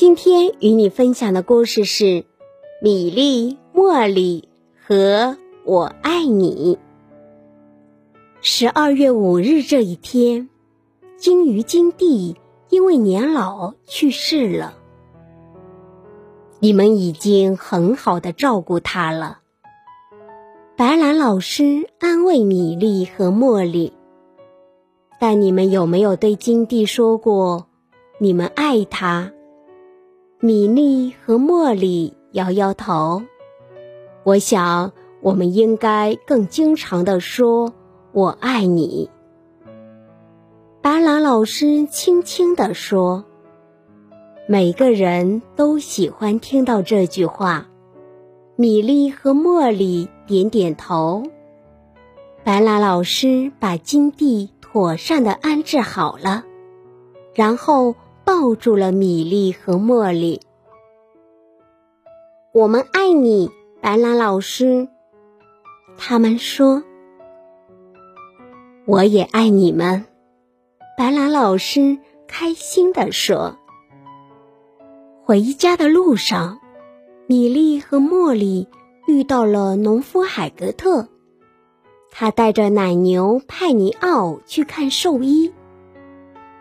今天与你分享的故事是《米粒、茉莉和我爱你》。十二月五日这一天，鲸鱼金帝因为年老去世了。你们已经很好的照顾他了。白兰老师安慰米粒和茉莉。但你们有没有对金帝说过，你们爱他？米粒和茉莉摇摇头。我想，我们应该更经常的说“我爱你”。白兰老师轻轻地说：“每个人都喜欢听到这句话。”米粒和茉莉点点头。白兰老师把金地妥善的安置好了，然后。抱住了米粒和茉莉，我们爱你，白兰老师。他们说：“我也爱你们。”白兰老师开心地说。回家的路上，米粒和茉莉遇到了农夫海格特，他带着奶牛派尼奥去看兽医。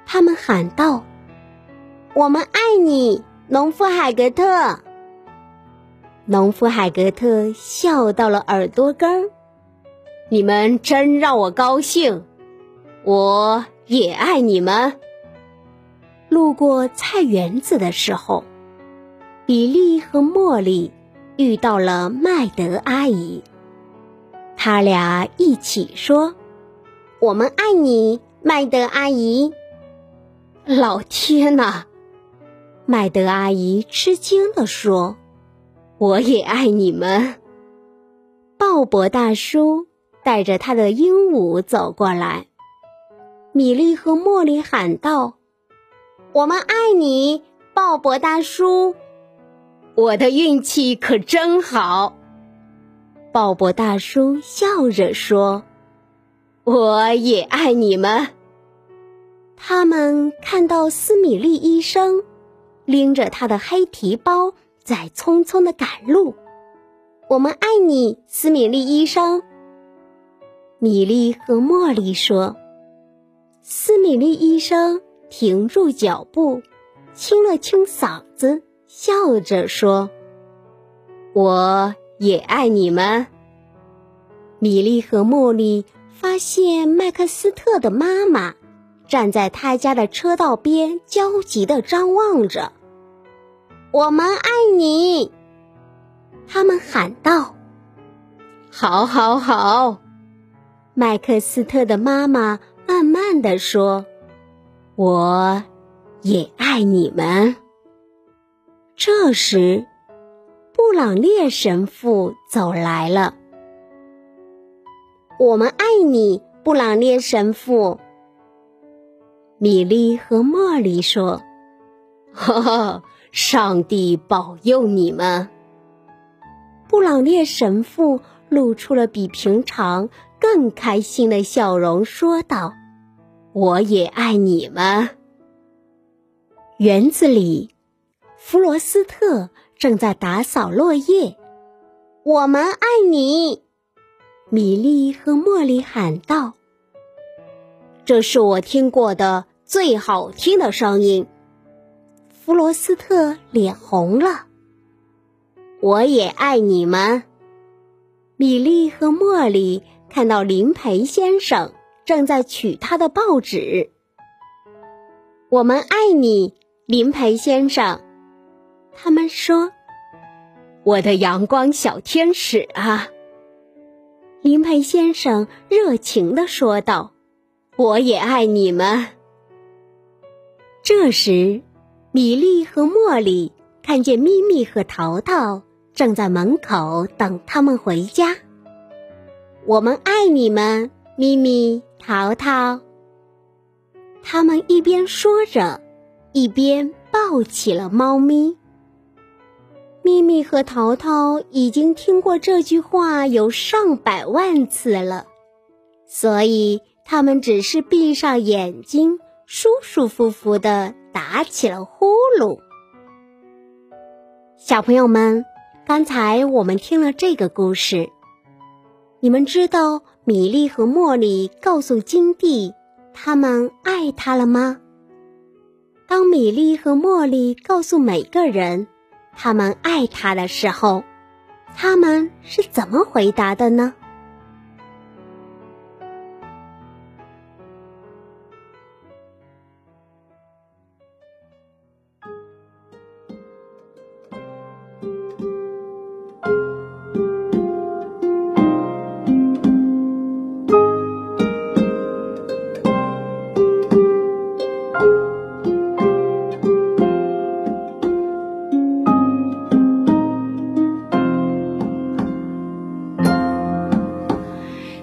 他们喊道。我们爱你，农夫海格特。农夫海格特笑到了耳朵根儿。你们真让我高兴，我也爱你们。路过菜园子的时候，比利和茉莉遇到了麦德阿姨。他俩一起说：“我们爱你，麦德阿姨。”老天呐！麦德阿姨吃惊地说：“我也爱你们。”鲍勃大叔带着他的鹦鹉走过来，米莉和茉莉喊道：“我们爱你，鲍勃大叔！”我的运气可真好。鲍勃大叔笑着说：“我也爱你们。”他们看到斯米利医生。拎着他的黑提包，在匆匆的赶路。我们爱你，斯米利医生。米莉和茉莉说。斯米利医生停住脚步，清了清嗓子，笑着说：“我也爱你们。”米莉和茉莉发现麦克斯特的妈妈站在他家的车道边，焦急的张望着。我们爱你，他们喊道：“好，好，好！”麦克斯特的妈妈慢慢的说：“我也爱你们。”这时，布朗列神父走来了。“我们爱你，布朗列神父。”米莉和茉莉说：“哈哈。”上帝保佑你们！布朗列神父露出了比平常更开心的笑容，说道：“我也爱你们。”园子里，弗罗斯特正在打扫落叶。“我们爱你！”米莉和茉莉喊道。“这是我听过的最好听的声音。”弗罗斯特脸红了。我也爱你们。米莉和茉莉看到林培先生正在取他的报纸。我们爱你，林培先生。他们说：“我的阳光小天使啊！”林培先生热情的说道：“我也爱你们。”这时。米莉和茉莉看见咪咪和淘淘正在门口等他们回家。我们爱你们，咪咪、淘淘。他们一边说着，一边抱起了猫咪。咪咪和淘淘已经听过这句话有上百万次了，所以他们只是闭上眼睛，舒舒服服的。打起了呼噜。小朋友们，刚才我们听了这个故事，你们知道米莉和茉莉告诉金蒂他们爱他了吗？当米莉和茉莉告诉每个人他们爱他的时候，他们是怎么回答的呢？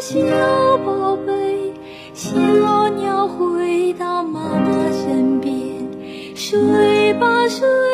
小。宝贝，小鸟回到妈妈身边，睡吧睡。